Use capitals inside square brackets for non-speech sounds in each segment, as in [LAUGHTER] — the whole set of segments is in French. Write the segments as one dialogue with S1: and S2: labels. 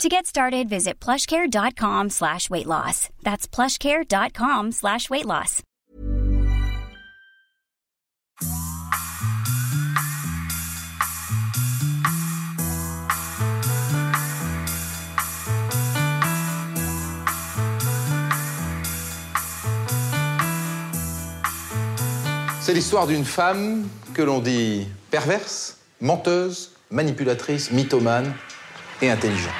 S1: To get started, visit plushcare.com slash weight loss. That's plushcare.com slash weight loss.
S2: C'est l'histoire d'une femme que l'on dit perverse, menteuse, manipulatrice, mythomane et intelligente.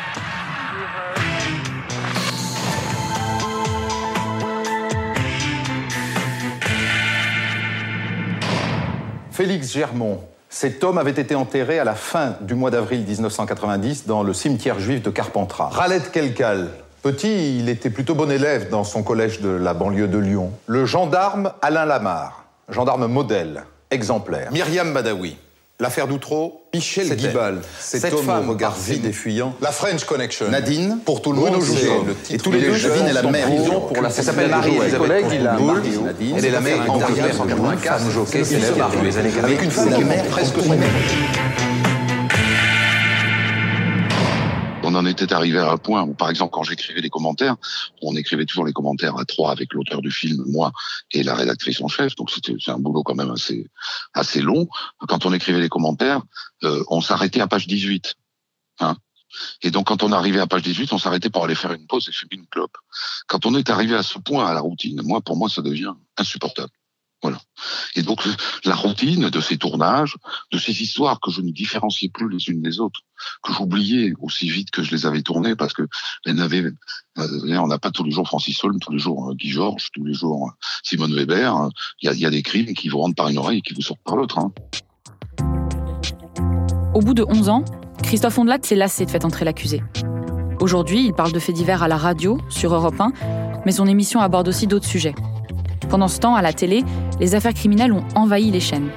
S2: Félix Germont. Cet homme avait été enterré à la fin du mois d'avril 1990 dans le cimetière juif de Carpentras. Raled Kelkal. Petit, il était plutôt bon élève dans son collège de la banlieue de Lyon. Le gendarme Alain Lamar, gendarme modèle, exemplaire. Myriam Badawi. L'affaire d'Outreau,
S3: Michel Guibal,
S2: Cette
S3: cet homme
S2: femme
S3: au regard
S2: vide
S3: et fuyant.
S2: La French Connection.
S3: Nadine,
S2: pour tout le monde,
S3: Et tous les deux,
S2: jeunes
S3: Nadine est la mère.
S2: pour la
S3: Ça
S2: s'appelle
S3: s'appelle
S2: Marie
S3: Marie,
S2: Elisabeth
S3: il a.
S2: Elle est la mère en
S3: Henri
S2: carrière en
S3: 1984,
S2: femme jockey
S3: c'est
S2: célèbre des années
S3: avec
S2: 80,
S3: une femme
S2: qui monte presque son
S3: son
S4: On en était arrivé à un point où, par exemple, quand j'écrivais les commentaires, on écrivait toujours les commentaires à trois avec l'auteur du film, moi et la rédactrice en chef. Donc c'était un boulot quand même assez assez long. Quand on écrivait les commentaires, euh, on s'arrêtait à page 18. Hein et donc quand on arrivait à page 18, on s'arrêtait pour aller faire une pause et fumer une clope. Quand on est arrivé à ce point à la routine, moi pour moi ça devient insupportable. Voilà. Et donc la routine de ces tournages, de ces histoires que je ne différenciais plus les unes des autres, que j'oubliais aussi vite que je les avais tournées parce que elles n'avaient, euh, on n'a pas tous les jours Francis Holm, tous les jours euh, Guy Georges, tous les jours euh, Simone Weber. hein. Il y, a, des crimes qui vous rentrent par une oreille et qui vous sortent par l'autre. Hein.
S5: Au bout de 11 ans, Christophe Ondelat s'est lassé de faire entrer l'accusé. Aujourd'hui, il parle de faits divers à la radio, sur Europe 1, mais son émission aborde aussi d'autres sujets. Pendant ce temps, à la télé, les affaires criminelles ont envahi les chaînes.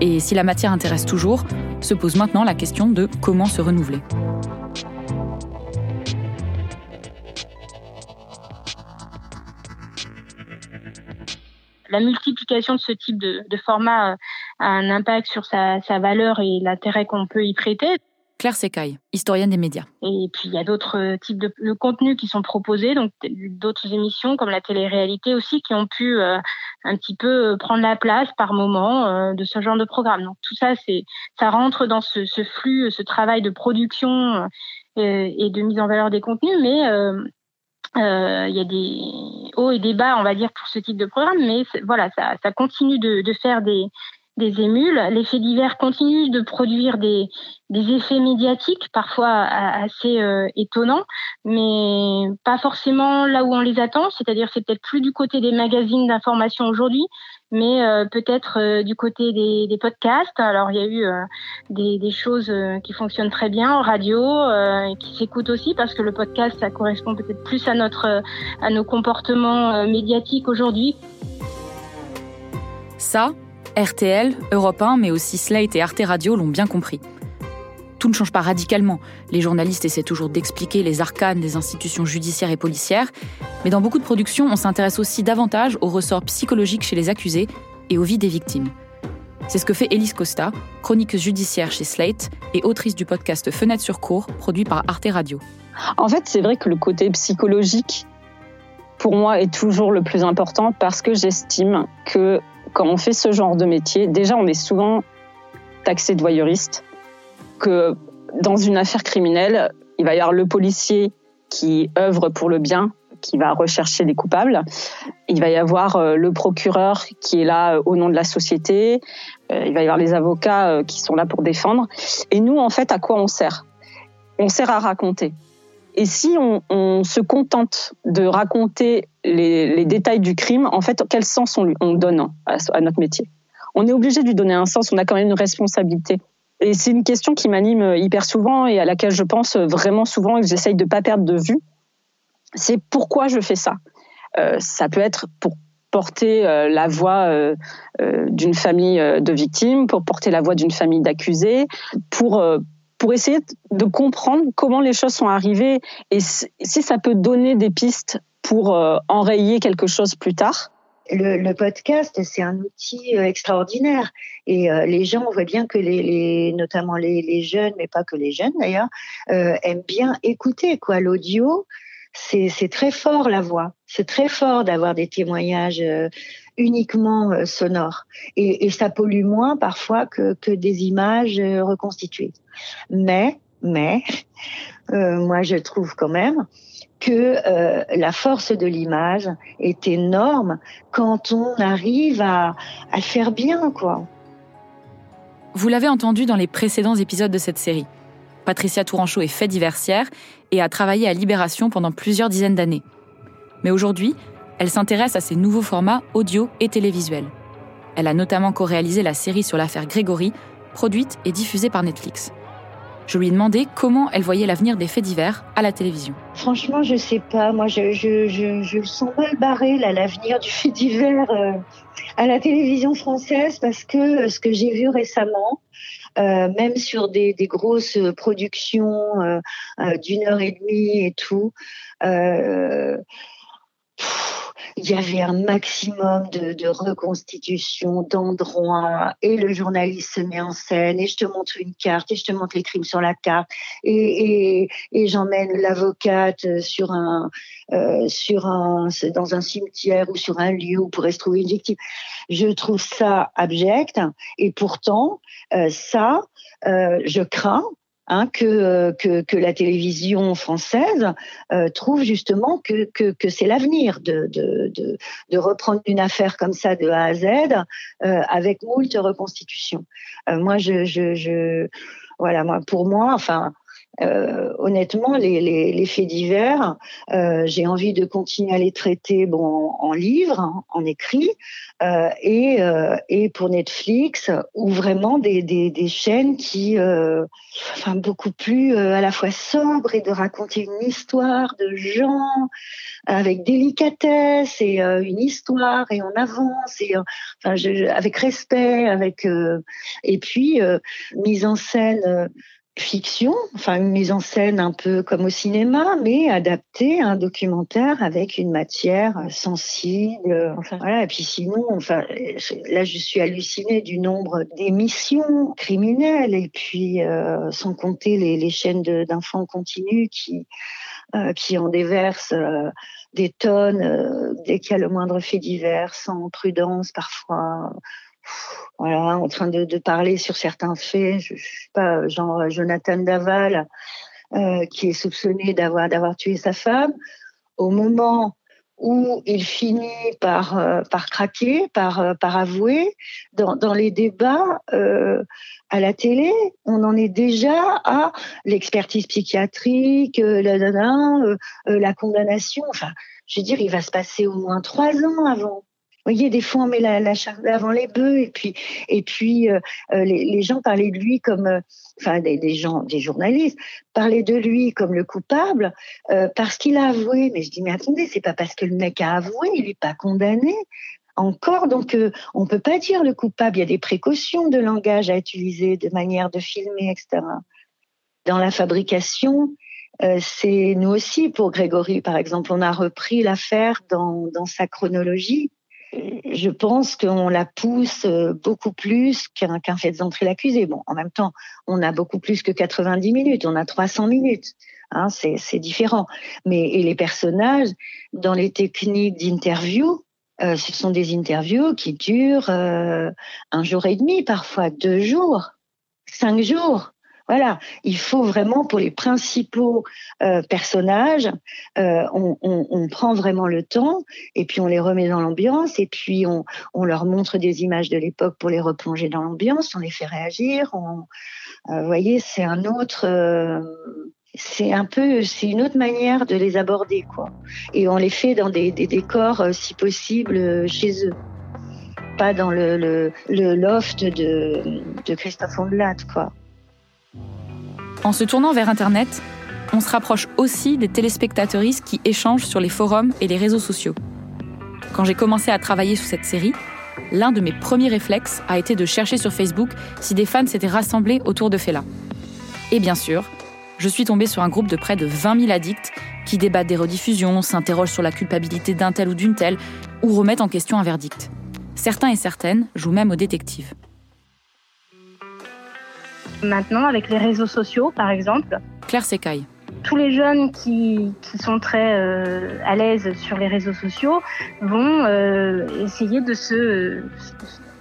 S5: Et si la matière intéresse toujours, se pose maintenant la question de comment se renouveler.
S6: la multiplication de ce type de, format euh, a un impact sur sa valeur et l'intérêt qu'on peut y prêter.
S5: Claire Secaille, historienne des médias.
S6: Et puis il y a d'autres euh, types de, de contenus qui sont proposés, donc d'autres émissions comme la télé-réalité aussi qui ont pu euh, un petit peu prendre la place par moment euh, de ce genre de programme. Donc tout ça, ça rentre dans ce, flux, ce travail de production euh, et de mise en valeur des contenus, mais euh, euh, il y a des hauts et des bas, on va dire, pour ce type de programme, mais voilà, ça, continue de faire des, des émules. Les faits divers continuent de produire des, des effets médiatiques, parfois assez euh, étonnants, mais pas forcément là où on les attend. C'est-à-dire, c'est peut-être plus du côté des magazines d'information aujourd'hui, mais euh, peut-être euh, du côté des, podcasts. Alors, il y a eu des, des, choses qui fonctionnent très bien en radio, qui s'écoutent aussi parce que le podcast, ça correspond peut-être plus à notre, à nos comportements médiatiques aujourd'hui.
S5: Ça, RTL, Europe 1, mais aussi Slate et Arte Radio l'ont bien compris. Tout ne change pas radicalement. Les journalistes essaient toujours d'expliquer les arcanes des institutions judiciaires et policières, mais dans beaucoup de productions, on s'intéresse aussi davantage aux ressorts psychologiques chez les accusés et aux vies des victimes. C'est ce que fait Elise Costa, chroniqueuse judiciaire chez Slate et autrice du podcast Fenêtre sur cours, produit par Arte Radio.
S7: En fait, c'est vrai que le côté psychologique, pour moi, est toujours le plus important parce que j'estime que quand on fait ce genre de métier, déjà, on est souvent taxé de voyeuriste, que dans une affaire criminelle, il va y avoir le policier qui œuvre pour le bien, qui va rechercher les coupables. Il va y avoir le procureur qui est là au nom de la société. Il va y avoir les avocats qui sont là pour défendre. Et nous, en fait, à quoi on sert? On sert à raconter. Et si on, se contente de raconter les, détails du crime, en fait, quel sens on, donne à, notre métier? On est obligé de lui donner un sens, on a quand même une responsabilité. Et c'est une question qui m'anime hyper souvent et à laquelle je pense vraiment souvent et que j'essaye de ne pas perdre de vue. C'est pourquoi je fais ça? Euh, ça peut être pour porter la voix d'une famille de victimes, pour porter la voix d'une famille d'accusés, pour pour essayer de comprendre comment les choses sont arrivées et si ça peut donner des pistes pour enrayer quelque chose plus tard.
S8: Le, podcast, c'est un outil euh, extraordinaire. Et euh, les gens, on voit bien que les, notamment les, jeunes, mais pas que les jeunes d'ailleurs, euh, aiment bien écouter quoi. L'audio, c'est très fort la voix. C'est très fort d'avoir des témoignages uniquement sonores. Et, ça pollue moins parfois que des images reconstituées. Mais, mais, moi je trouve quand même que euh, la force de l'image est énorme quand on arrive à, faire bien, quoi.
S5: Vous l'avez entendu dans les précédents épisodes de cette série. Patricia Tourangeau est fait diversière et a travaillé à Libération pendant plusieurs dizaines d'années. Mais aujourd'hui, elle s'intéresse à ces nouveaux formats audio et télévisuels. Elle a notamment co-réalisé la série sur l'affaire Grégory, produite et diffusée par Netflix. Je lui ai demandé comment elle voyait l'avenir des faits divers à la télévision.
S8: Franchement, je sais pas. Moi, je, je, je, je sens mal barré là l'avenir du fait divers euh, à la télévision française parce que euh, ce que j'ai vu récemment, euh, même sur des, des grosses productions d'une heure et demie et tout. Euh, il y avait un maximum de, de reconstitution d'endroits et le journaliste se met en scène et je te montre une carte et je te montre les crimes sur la carte et, j'emmène l'avocate sur un euh, sur un dans un cimetière ou sur un lieu où pourrait se trouver une victime. Je trouve ça abject et pourtant euh, ça euh, je crains hein, que, euh, que, la télévision française euh, trouve justement que, c'est l'avenir de, reprendre une affaire comme ça de A à Z euh, avec moult reconstitutions. Euh, moi, je, voilà, moi, pour moi, enfin, euh, honnêtement, les, les, les, faits divers, euh, j'ai envie de continuer à les traiter bon, en, en livre, en, en écrit, euh, et, euh, et pour Netflix, ou vraiment des, des, des chaînes qui, euh, enfin, beaucoup plus à la fois sobres et de raconter une histoire de gens avec délicatesse et une histoire et on avance et enfin, je, avec respect, avec et puis mise en scène fiction, enfin une mise en scène un peu comme au cinéma, mais adaptée à un documentaire avec une matière sensible. Enfin voilà. Et puis sinon, enfin là je suis hallucinée du nombre d'émissions criminelles et puis euh, sans compter les, chaînes d'infants continus qui euh, en déversent. Euh, des tonnes euh, dès qu'il y a le moindre fait divers, sans prudence parfois voilà, en train de, parler sur certains faits. Je, je sais pas, genre Jonathan Daval, euh, qui est soupçonné d'avoir d'avoir tué sa femme. Au moment où il finit par euh, par craquer, par euh, par avouer, dans, dans les débats à la télé, on en est déjà à l'expertise psychiatrique, la, la, la, la condamnation. Enfin, je veux dire, il va se passer au moins trois ans avant voyez, des fois on met la, la charge avant les bœufs et puis et puis euh, euh, les, gens parlaient de lui comme, euh, enfin des, gens, des journalistes parlaient de lui comme le coupable parce qu'il a avoué. Mais je dis mais attendez, c'est pas parce que le mec a avoué, il est pas condamné encore. Donc on peut pas dire le coupable. Il y a des précautions de langage à utiliser, de manière de filmer, etc. Dans la fabrication. C'est nous aussi pour Grégory, par exemple, on a repris l'affaire dans sa chronologie je pense qu'on la pousse euh, beaucoup plus qu'un qu fait d'entrer l'accusé. Bon, en même temps, on a beaucoup plus que 90 minutes, on a 300 minutes. Hein, c'est différent. Mais les personnages, dans les techniques d'interview, euh, ce sont des interviews qui durent euh, un jour et demi, parfois deux jours, cinq jours. Voilà, il faut vraiment pour les principaux euh, personnages, euh, on, prend vraiment le temps et puis on les remet dans l'ambiance et puis on, leur montre des images de l'époque pour les replonger dans l'ambiance, on les fait réagir. Euh, vous voyez, c'est un autre c'est un peu, c'est une autre manière de les aborder, quoi. Et on les fait dans des, décors, si possible, chez eux, pas dans le, loft de, de Christophe Ondelat, quoi.
S5: En se tournant vers Internet, on se rapproche aussi des téléspectateuristes qui échangent sur les forums et les réseaux sociaux. Quand j'ai commencé à travailler sur cette série, l'un de mes premiers réflexes a été de chercher sur Facebook si des fans s'étaient rassemblés autour de Fela. Et bien sûr, je suis tombée sur un groupe de près de 20 000 addicts qui débattent des rediffusions, s'interrogent sur la culpabilité d'un tel ou d'une telle, ou remettent en question un verdict. Certains et certaines jouent même aux détectives.
S6: Maintenant, avec les réseaux sociaux, par exemple.
S5: Claire Secaille.
S6: Tous les jeunes qui, sont très euh, à l'aise sur les réseaux sociaux vont euh, essayer de se,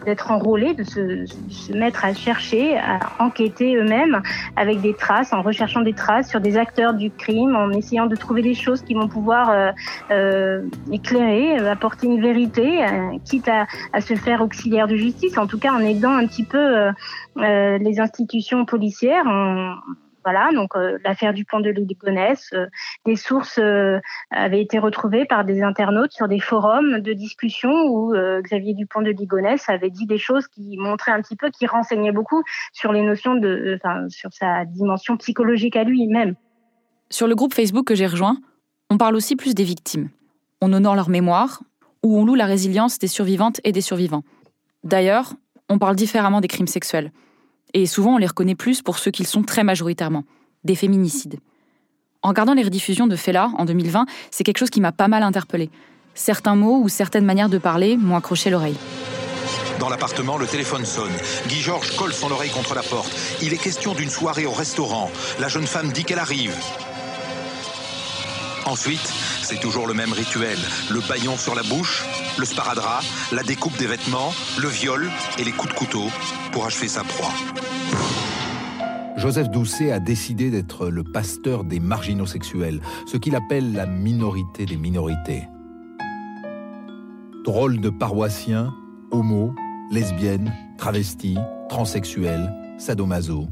S6: d'être enrôlés, de se, mettre à chercher, à enquêter eux-mêmes avec des traces, en recherchant des traces sur des acteurs du crime, en essayant de trouver des choses qui vont pouvoir euh, euh éclairer, euh, apporter une vérité, quitte à, à, se faire auxiliaire de justice, en tout cas en aidant un petit peu les institutions policières. Voilà, donc euh, l'affaire du pont de Ligonnès, euh, des sources euh, avaient été retrouvées par des internautes sur des forums de discussion où Xavier Dupont de Ligonnès avait dit des choses qui montraient un petit peu, qui renseignaient beaucoup sur les notions de, enfin, sur sa dimension psychologique à lui-même.
S5: Sur le groupe Facebook que j'ai rejoint, on parle aussi plus des victimes. On honore leur mémoire ou on loue la résilience des survivantes et des survivants. D'ailleurs, on parle différemment des crimes sexuels. Et souvent, on les reconnaît plus pour ceux qu'ils sont très majoritairement, des féminicides. En regardant les rediffusions de Fela en 2020, c'est quelque chose qui m'a pas mal interpellé. Certains mots ou certaines manières de parler m'ont accroché l'oreille.
S9: Dans l'appartement, le téléphone sonne. Guy Georges colle son oreille contre la porte. Il est question d'une soirée au restaurant. La jeune femme dit qu'elle arrive. Ensuite, c'est toujours le même rituel. Le baillon sur la bouche, le sparadrap, la découpe des vêtements, le viol et les coups de couteau pour achever sa proie.
S2: Joseph Doucet a décidé d'être le pasteur des marginaux sexuels, ce qu'il appelle la minorité des minorités. Drôle de paroissien, homo, lesbienne, travesti, transsexuel, sadomaso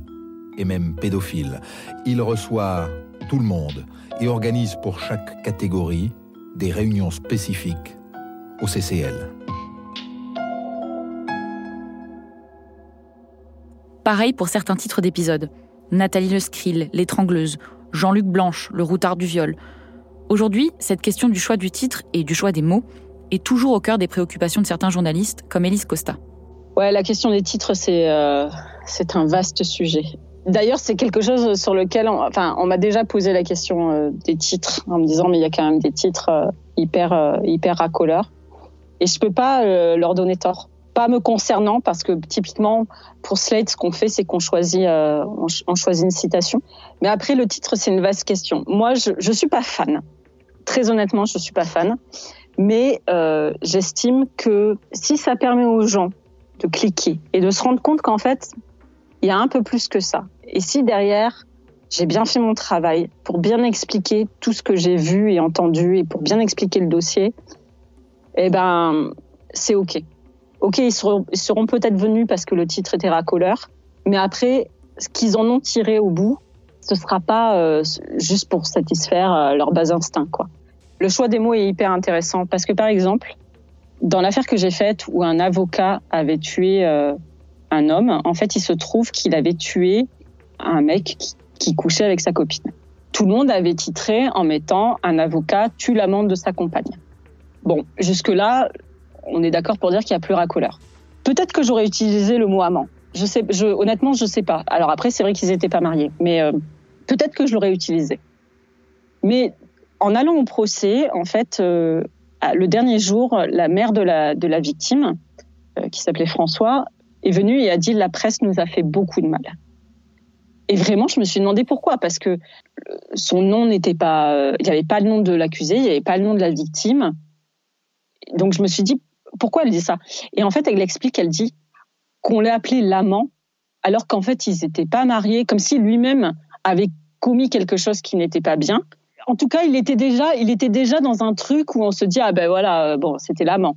S2: et même pédophile. Il reçoit tout le monde et organise pour chaque catégorie des réunions spécifiques au CCL.
S5: Pareil pour certains titres d'épisodes. Nathalie Le Skrill, l'étrangleuse, Jean-Luc Blanche, le routard du viol. Aujourd'hui, cette question du choix du titre et du choix des mots est toujours au cœur des préoccupations de certains journalistes, comme Elise Costa.
S7: Ouais, la question des titres, c'est euh, c'est un vaste sujet. D'ailleurs, c'est quelque chose sur lequel, on, enfin, on m'a déjà posé la question euh, des titres en me disant, mais il y a quand même des titres euh, hyper, euh, hyper racoleurs. Et je peux pas leur donner tort. Pas me concernant, parce que typiquement, pour Slate, ce qu'on fait, c'est qu'on choisit, on, on, choisit une citation. Mais après, le titre, c'est une vaste question. Moi, je, je suis pas fan. Très honnêtement, je suis pas fan. Mais j'estime que si ça permet aux gens de cliquer et de se rendre compte qu'en fait, il y a un peu plus que ça. Et si derrière, j'ai bien fait mon travail pour bien expliquer tout ce que j'ai vu et entendu et pour bien expliquer le dossier, eh ben, c'est OK. OK, ils seront, peut-être venus parce que le titre était racoleur, mais après, ce qu'ils en ont tiré au bout, ce sera pas euh, juste pour satisfaire euh, leur bas instinct, quoi. Le choix des mots est hyper intéressant parce que, par exemple, dans l'affaire que j'ai faite où un avocat avait tué euh, un homme, en fait, il se trouve qu'il avait tué un mec qui, couchait avec sa copine. Tout le monde avait titré en mettant un avocat tue l'amante de sa compagne. Bon, jusque-là, on est d'accord pour dire qu'il y a plus racoleur. Peut-être que j'aurais utilisé le mot amant. Je sais, je, honnêtement, je sais pas. Alors après, c'est vrai qu'ils n'étaient pas mariés, mais euh, peut-être que je l'aurais utilisé. Mais en allant au procès, en fait, euh, le dernier jour, la mère de la, de la victime, euh, qui s'appelait François, est venue et a dit la presse nous a fait beaucoup de mal. Et vraiment, je me suis demandé pourquoi, parce que euh, son nom n'était pas, euh, il n'y avait pas le nom de l'accusé, il n'y avait pas le nom de la victime. Donc je me suis dit pourquoi elle dit ça? Et en fait, elle explique, elle dit qu'on l'a appelé l'amant, alors qu'en fait ils n'étaient pas mariés, comme si lui-même avait commis quelque chose qui n'était pas bien. En tout cas, il était déjà, il était déjà dans un truc où on se dit ah ben voilà, euh, bon, c'était l'amant.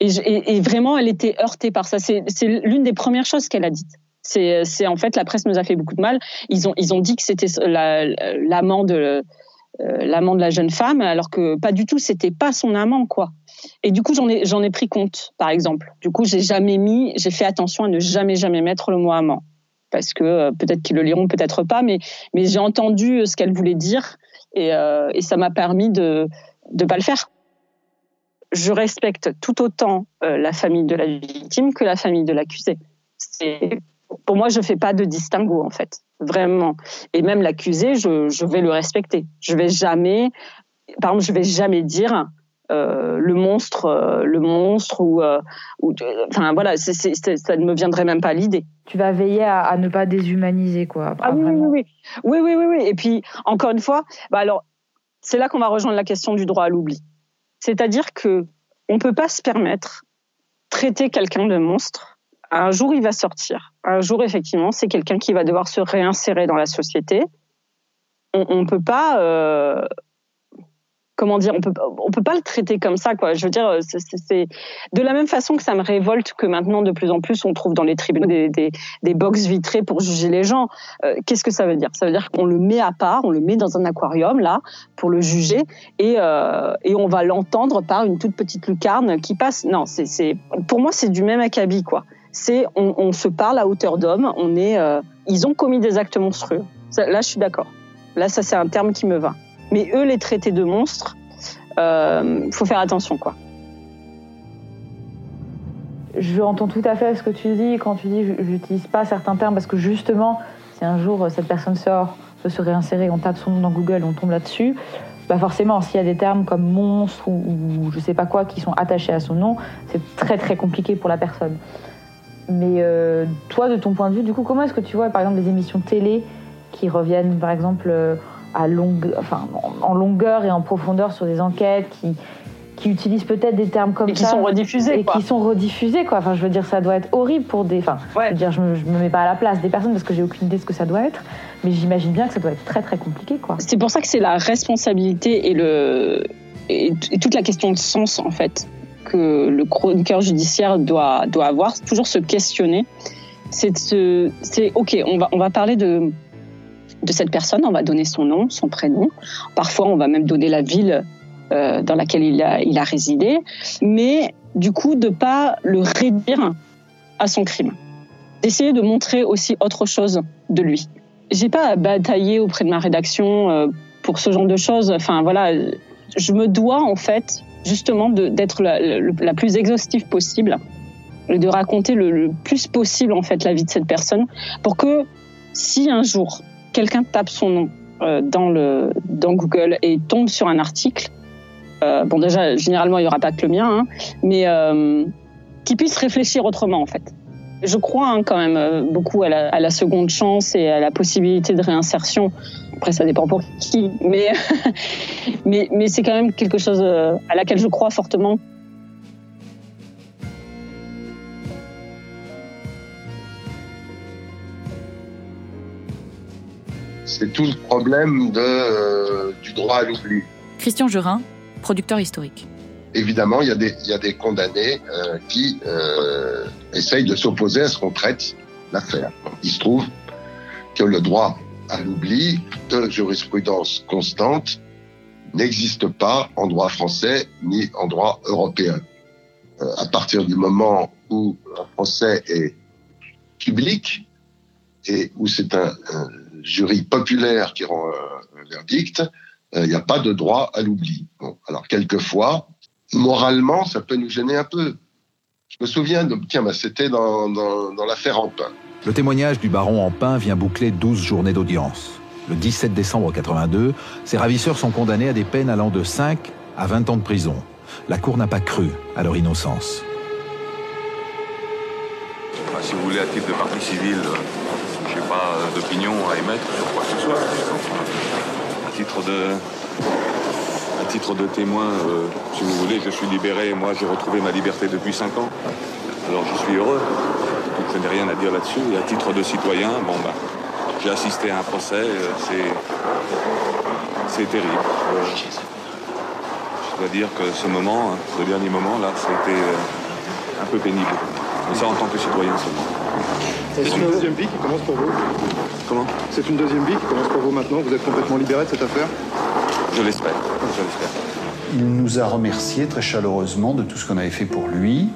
S7: Et, vraiment, elle était heurtée par ça. C'est l'une des premières choses qu'elle a dites. C'est en fait la presse nous a fait beaucoup de mal. Ils ont ils ont dit que c'était l'amant de euh, l'amant de la jeune femme, alors que pas du tout. C'était pas son amant quoi. Et du coup, j'en ai ai pris compte, par exemple. Du coup, j'ai jamais mis, j'ai fait attention à ne jamais jamais mettre le mot amant parce que euh, peut-être qu'ils le liront, peut-être pas, mais mais j'ai entendu ce qu'elle voulait dire et, euh, et ça m'a permis de de pas le faire je respecte tout autant la famille de la victime que la famille de l'accusé. Pour moi, je fais pas de distinguo en fait, vraiment. Et même l'accusé, je, je vais le respecter. Je vais jamais, par exemple, je vais jamais dire euh, le monstre, euh, le monstre ou, euh, ou enfin voilà, ça ne me viendrait même pas l'idée.
S5: Tu vas veiller à, ne pas déshumaniser quoi.
S7: Ah oui, oui, oui, oui, oui, Et puis encore une fois, bah alors c'est là qu'on va rejoindre la question du droit à l'oubli. C'est-à-dire que on peut pas se permettre traiter quelqu'un de monstre. Un jour, il va sortir. Un jour, effectivement, c'est quelqu'un qui va devoir se réinsérer dans la société. On ne peut pas comment dire, on peut peut pas le traiter comme ça quoi. Je veux dire, c'est de la même façon que ça me révolte que maintenant de plus en plus on trouve dans les tribunaux des, des, box vitrées pour juger les gens. Euh, qu'est-ce que ça veut dire? Ça veut dire qu'on le met à part, on le met dans un aquarium là pour le juger et euh, et on va l'entendre par une toute petite lucarne qui passe. Non, c'est pour moi c'est du même acabit quoi. C'est on, se parle à hauteur d'homme. On est euh, ils ont commis des actes monstrueux. là je suis d'accord. Là ça c'est un terme qui me va. Mais eux, les traités de monstres, euh, faut faire attention, quoi.
S5: Je entends tout à fait ce que tu dis quand tu dis j'utilise pas certains termes parce que justement, si un jour cette personne sort, veut se réinsérer, on tape son nom dans Google, on tombe là-dessus, bah forcément, s'il y a des termes comme monstre ou, ou, je sais pas quoi qui sont attachés à son nom, c'est très très compliqué pour la personne. Mais euh, toi, de ton point de vue, du coup, comment est-ce que tu vois, par exemple, des émissions télé qui reviennent, par exemple, euh, à longue, enfin, en longueur et en profondeur sur des enquêtes qui, qui utilisent peut-être des termes comme
S7: et qui sont rediffusés
S5: et qui sont rediffusés quoi. Enfin je veux dire ça doit être horrible pour des enfin je veux dire je me, me mets pas à la place des personnes parce que j'ai aucune idée de ce que ça doit être mais j'imagine bien que ça doit être très très compliqué quoi.
S7: C'est pour ça que c'est la responsabilité et le et, toute la question de sens en fait que le chroniqueur judiciaire doit doit avoir toujours se questionner. C'est de c'est ok on va on va parler de de cette personne. On va donner son nom, son prénom. Parfois, on va même donner la ville euh, dans laquelle il a, résidé. Mais du coup, de pas le réduire à son crime. D'essayer de montrer aussi autre chose de lui. J'ai pas à batailler auprès de ma rédaction euh, pour ce genre de choses. Enfin, voilà, je me dois en fait justement d'être la, plus exhaustive possible de raconter le, le, plus possible en fait la vie de cette personne pour que si un jour quelqu'un tape son nom euh, dans, le, dans Google et tombe sur un article, euh, bon déjà, généralement, il n'y aura pas que le mien, hein, mais euh, qui puisse réfléchir autrement, en fait. Je crois hein, quand même beaucoup à la, à la, seconde chance et à la possibilité de réinsertion. Après, ça dépend pour qui, mais, [LAUGHS] mais, mais c'est quand même quelque chose à laquelle je crois fortement.
S10: C'est tout le problème de, euh, du droit à l'oubli.
S5: Christian Gerin, producteur historique.
S10: Évidemment, il y a des, il y a des condamnés euh, qui euh, essayent de s'opposer à ce qu'on traite l'affaire. Il se trouve que le droit à l'oubli de jurisprudence constante n'existe pas en droit français ni en droit européen. À partir du moment où un procès est public et où c'est un, un jury populaire qui rend euh, un verdict, il euh, n'y a pas de droit à l'oubli. Bon, alors quelquefois, moralement, ça peut nous gêner un peu. Je me souviens de, tiens, bah, c'était dans, dans, dans l'affaire Ampin.
S2: Le témoignage du baron Ampin vient boucler 12 journées d'audience. Le 17 décembre 82, ces ravisseurs sont condamnés à des peines allant de 5 à 20 ans de prison. La Cour n'a pas cru à leur innocence.
S11: Enfin, si vous voulez, à titre de partie civile, pas d'opinion à émettre sur quoi que ce soit. À titre de, à titre de témoin, euh, si vous voulez, je suis libéré. Moi, j'ai retrouvé ma liberté depuis 5 ans. Alors, je suis heureux. Donc, je n'ai rien à dire là-dessus. Et à titre de citoyen, bon, bah, j'ai assisté à un procès. Euh, c'est, c'est terrible. Euh, je dois dire que ce moment, hein, ce dernier moment, là, ça a été un peu pénible. Mais ça, en tant que citoyen seulement.
S12: C'est une deuxième vie qui commence pour vous
S11: Comment?
S12: C'est une deuxième vie qui commence pour vous maintenant Vous êtes complètement libéré de cette affaire?
S11: Je l'espère. Je l'espère.
S13: Il nous a remercié très chaleureusement de tout ce qu'on avait fait pour lui.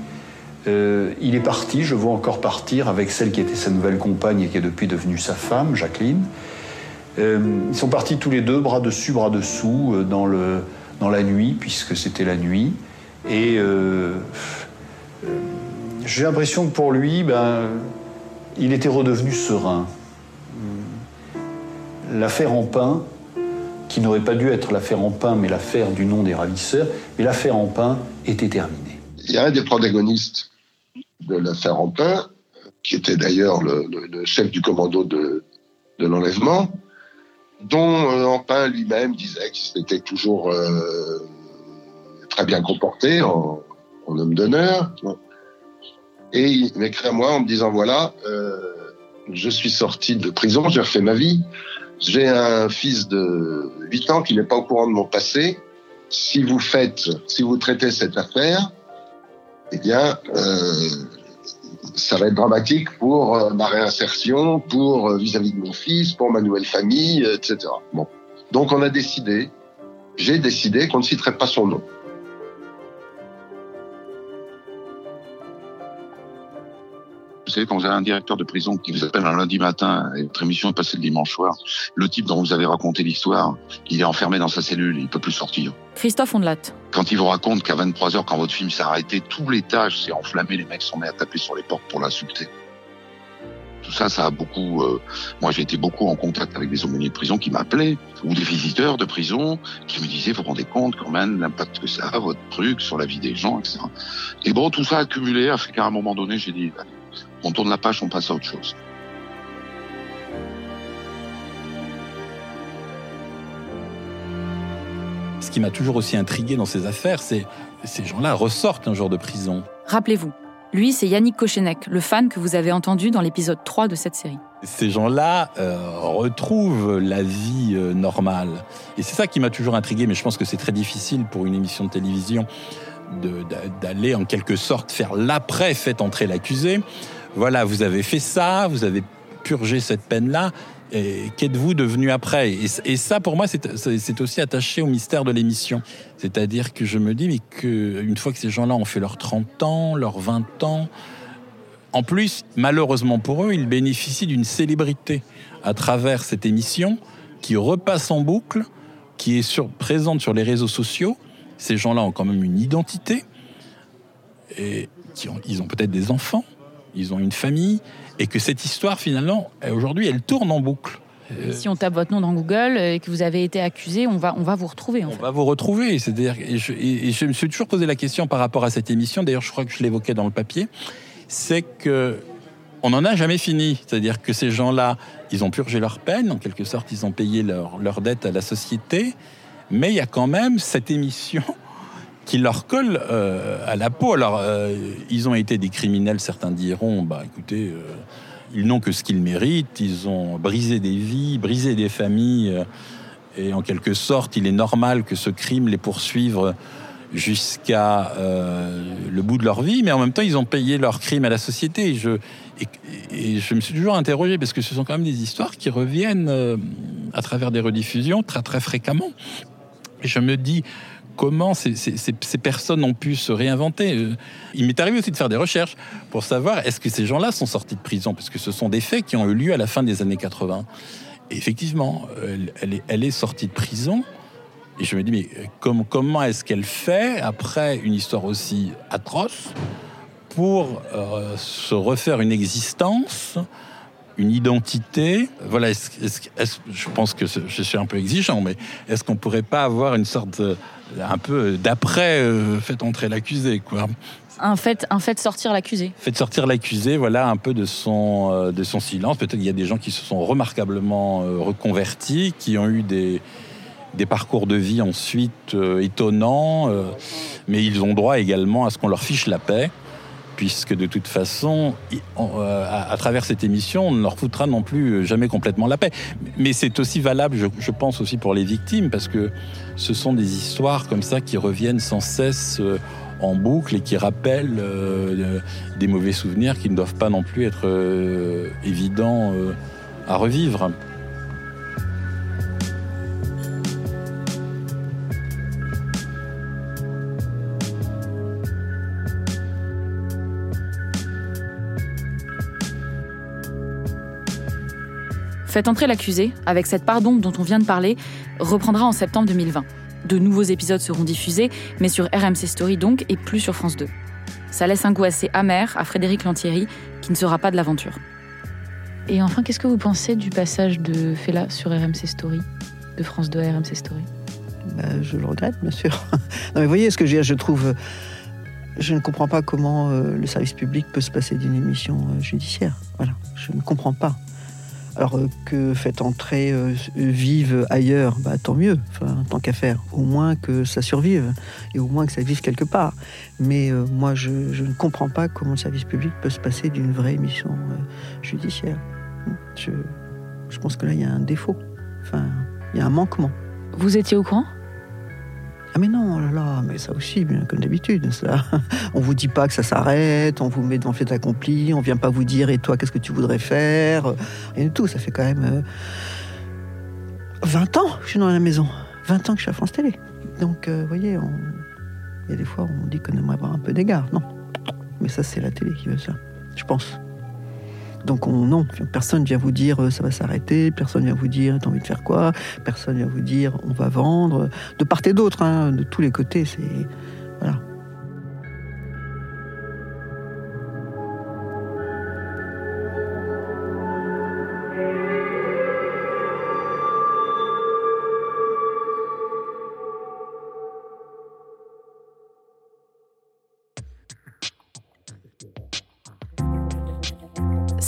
S13: Euh, il est parti, je vois encore partir avec celle qui était sa nouvelle compagne et qui est depuis devenue sa femme, Jacqueline. Euh, ils sont partis tous les deux, bras dessus, bras dessous, euh, dans, le, dans la nuit, puisque c'était la nuit. Et j'ai l'impression que pour lui, ben, il était redevenu serein. L'affaire en pain, qui n'aurait pas dû être l'affaire en pain, mais l'affaire du nom des ravisseurs, mais l'affaire en pain était terminée.
S10: Il y a un des protagonistes de l'affaire en pain, qui était d'ailleurs le, chef du commando de, l'enlèvement, dont euh, Empin lui-même disait qu'il s'était toujours euh, très bien comporté en, homme d'honneur. Et il m'écrit à moi en me disant voilà, euh, je suis sorti de prison, j'ai refait ma vie. J'ai un fils de 8 ans qui n'est pas au courant de mon passé. Si vous faites, si vous traitez cette affaire, eh bien, euh, ça va être dramatique pour euh, ma réinsertion, pour vis-à-vis de mon fils, pour ma nouvelle famille, etc. Bon. Donc on a décidé, j'ai décidé qu'on ne citerait pas son nom. Savez, quand vous avez un directeur de prison qui vous appelle un lundi matin et votre émission est passée le dimanche soir, le type dont vous avez raconté l'histoire, il est enfermé dans sa cellule, il peut plus sortir.
S5: Christophe Ondelat.
S10: Quand il vous raconte qu'à 23 heures, quand votre film s'est arrêté, tout l'étage s'est enflammé, les mecs sont mis à taper sur les portes pour l'insulter. Tout ça, ça a beaucoup. Euh, moi, j'ai été beaucoup en contact avec des aumôniers de prison qui m'appelaient, ou des visiteurs de prison qui me disaient, vous vous rendez compte quand même l'impact que ça a, votre truc, sur la vie des gens, etc. Et bon, tout ça accumulé a fait qu'à un moment donné, j'ai dit, on tourne la page, on passe à autre chose.
S14: Ce qui m'a toujours aussi intrigué dans ces affaires, c'est ces gens-là ressortent un jour de prison.
S5: Rappelez-vous, lui, c'est Yannick Kochenek, le fan que vous avez entendu dans l'épisode 3 de cette série.
S14: Ces gens-là euh, retrouvent la vie euh, normale. Et c'est ça qui m'a toujours intrigué, mais je pense que c'est très difficile pour une émission de télévision d'aller en quelque sorte faire l'après fait entrer l'accusé voilà, vous avez fait ça, vous avez purgé cette peine-là, qu'êtes-vous devenu après? Et, ça, pour moi, c'est aussi attaché au mystère de l'émission. C'est-à-dire que je me dis, mais qu'une fois que ces gens-là ont fait leurs 30 ans, leurs 20 ans, en plus, malheureusement pour eux, ils bénéficient d'une célébrité à travers cette émission qui repasse en boucle, qui est présente sur les réseaux sociaux. Ces gens-là ont quand même une identité et ils ont peut-être des enfants ils ont une famille, et que cette histoire, finalement, aujourd'hui, elle tourne en boucle.
S5: Si on tape votre nom dans Google et que vous avez été accusé, on va, on va vous retrouver.
S14: on va vous retrouver. C'est-à-dire, et je, me suis toujours posé la question par rapport à cette émission. D'ailleurs, je crois que je l'évoquais dans le papier. C'est que on n'en a jamais fini. C'est-à-dire que ces gens-là, ils ont purgé leur peine. En quelque sorte, ils ont payé leur, leur dette à la société. Mais il y a quand même cette émission qui leur colle euh, à la peau. Alors, euh, ils ont été des criminels, certains diront, bah écoutez, euh, ils n'ont que ce qu'ils méritent, ils ont brisé des vies, brisé des familles, et en quelque sorte, il est normal que ce crime les poursuive jusqu'à le bout de leur vie, mais en même temps, ils ont payé leur crime à la société. Et je, et je me suis toujours interrogé, parce que ce sont quand même des histoires qui reviennent à travers des rediffusions très très fréquemment. Et je me dis, comment ces, personnes ont pu se réinventer. Euh, il m'est arrivé aussi de faire des recherches pour savoir est-ce que ces gens-là sont sortis de prison, parce que ce sont des faits qui ont eu lieu à la fin des années 80. Et effectivement, elle, est, sortie de prison. Et je me dis, mais comment est-ce qu'elle fait, après une histoire aussi atroce, pour euh, se refaire une existence une identité. Voilà, je pense que je suis un peu exigeant, mais est-ce qu'on pourrait pas avoir une sorte un peu d'après euh, fait entrer l'accusé, quoi?
S5: Un fait, un fait sortir l'accusé.
S14: Fait sortir l'accusé, voilà, un peu de son, euh, de son silence. Peut-être qu'il y a des gens qui se sont remarquablement euh, reconvertis, qui ont eu des, des parcours de vie ensuite étonnants, mais ils ont droit également à ce qu'on leur fiche la paix puisque de toute façon, à, travers cette émission, on ne leur foutra non plus jamais complètement la paix. Mais c'est aussi valable, je, pense aussi pour les victimes, parce que ce sont des histoires comme ça qui reviennent sans cesse euh, en boucle et qui rappellent euh, des mauvais souvenirs qui ne doivent pas non plus être euh, évidents à revivre.
S5: Faites entrer l'accusé, avec cette pardon dont on vient de parler, reprendra en septembre 2020. De nouveaux épisodes seront diffusés, mais sur RMC Story donc, et plus sur France 2. Ça laisse un goût assez amer à Frédéric Lantieri, qui ne sera pas de l'aventure. Et enfin, qu'est-ce que vous pensez du passage de Fela sur RMC Story, de France 2 à RMC Story?
S15: Bah, Je le regrette, bien sûr. non, mais vous voyez ce que je, je trouve. Je ne comprends pas comment euh, le service public peut se passer d'une émission euh, judiciaire. Voilà, je ne comprends pas. Alors euh, que faites entrer vive ailleurs, bah, tant mieux, tant qu'à faire. Au moins que ça survive et au moins que ça vive quelque part. Mais moi, je, ne comprends pas comment le service public peut se passer d'une vraie émission judiciaire. Je, pense que là, il y a un défaut. Il y a un manquement.
S5: Vous étiez au courant?
S15: Ah mais non, oh là là, mais ça aussi, bien comme d'habitude, ça. [LAUGHS] On vous dit pas que ça s'arrête, on vous met devant fait accompli, on vient pas vous dire et toi qu'est-ce que tu voudrais faire, rien du tout. Ça fait quand même 20 euh, ans que je suis dans la maison, 20 ans que je suis à France Télé. Donc, vous voyez, il y a des fois on dit qu'on aimerait avoir un peu d'égard, non. Mais ça c'est la télé qui veut ça, je pense. Donc on, non, personne vient vous dire euh, ça va s'arrêter, personne vient vous dire t'as envie de faire quoi, personne vient vous dire on va vendre, de part et d'autre, hein, de tous les côtés, c'est voilà.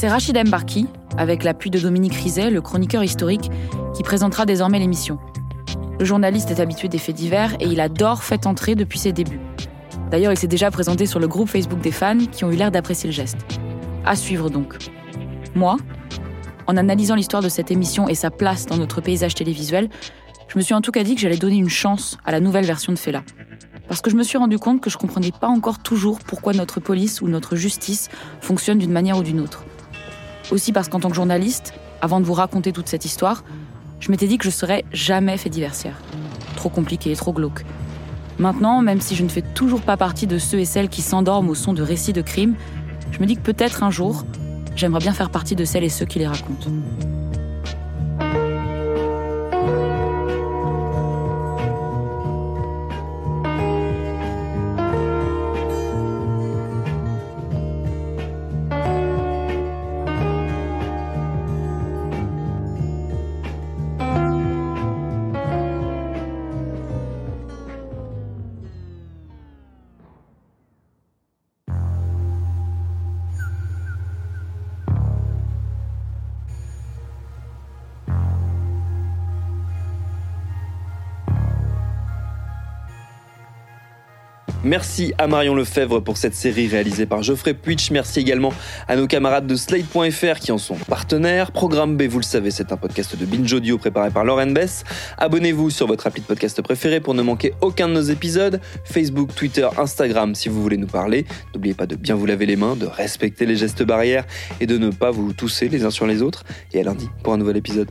S5: C'est Rachid Mbarki, avec l'appui de Dominique Rizet, le chroniqueur historique, qui présentera désormais l'émission. Le journaliste est habitué des faits divers et il adore Fait entrer depuis ses débuts. D'ailleurs, il s'est déjà présenté sur le groupe Facebook des fans qui ont eu l'air d'apprécier le geste. À suivre donc. Moi, en analysant l'histoire de cette émission et sa place dans notre paysage télévisuel, je me suis en tout cas dit que j'allais donner une chance à la nouvelle version de Fela. Parce que je me suis rendu compte que je comprenais pas encore toujours pourquoi notre police ou notre justice fonctionne d'une manière ou d'une autre. Aussi parce qu'en tant que journaliste, avant de vous raconter toute cette histoire, je m'étais dit que je serais jamais fait diversière. Trop compliqué, trop glauque. Maintenant, même si je ne fais toujours pas partie de ceux et celles qui s'endorment au son de récits de crimes, je me dis que peut-être un jour, j'aimerais bien faire partie de celles et ceux qui les racontent.
S16: Merci à Marion Lefebvre pour cette série réalisée par Geoffrey Puitch. Merci également à nos camarades de Slate.fr qui en sont partenaires. Programme B, vous le savez, c'est un podcast de Binge Audio préparé par Lauren Bess. Abonnez-vous sur votre appli de podcast préféré pour ne manquer aucun de nos épisodes. Facebook, Twitter, Instagram si vous voulez nous parler. N'oubliez pas de bien vous laver les mains, de respecter les gestes barrières et de ne pas vous tousser les uns sur les autres. Et à lundi pour un nouvel épisode.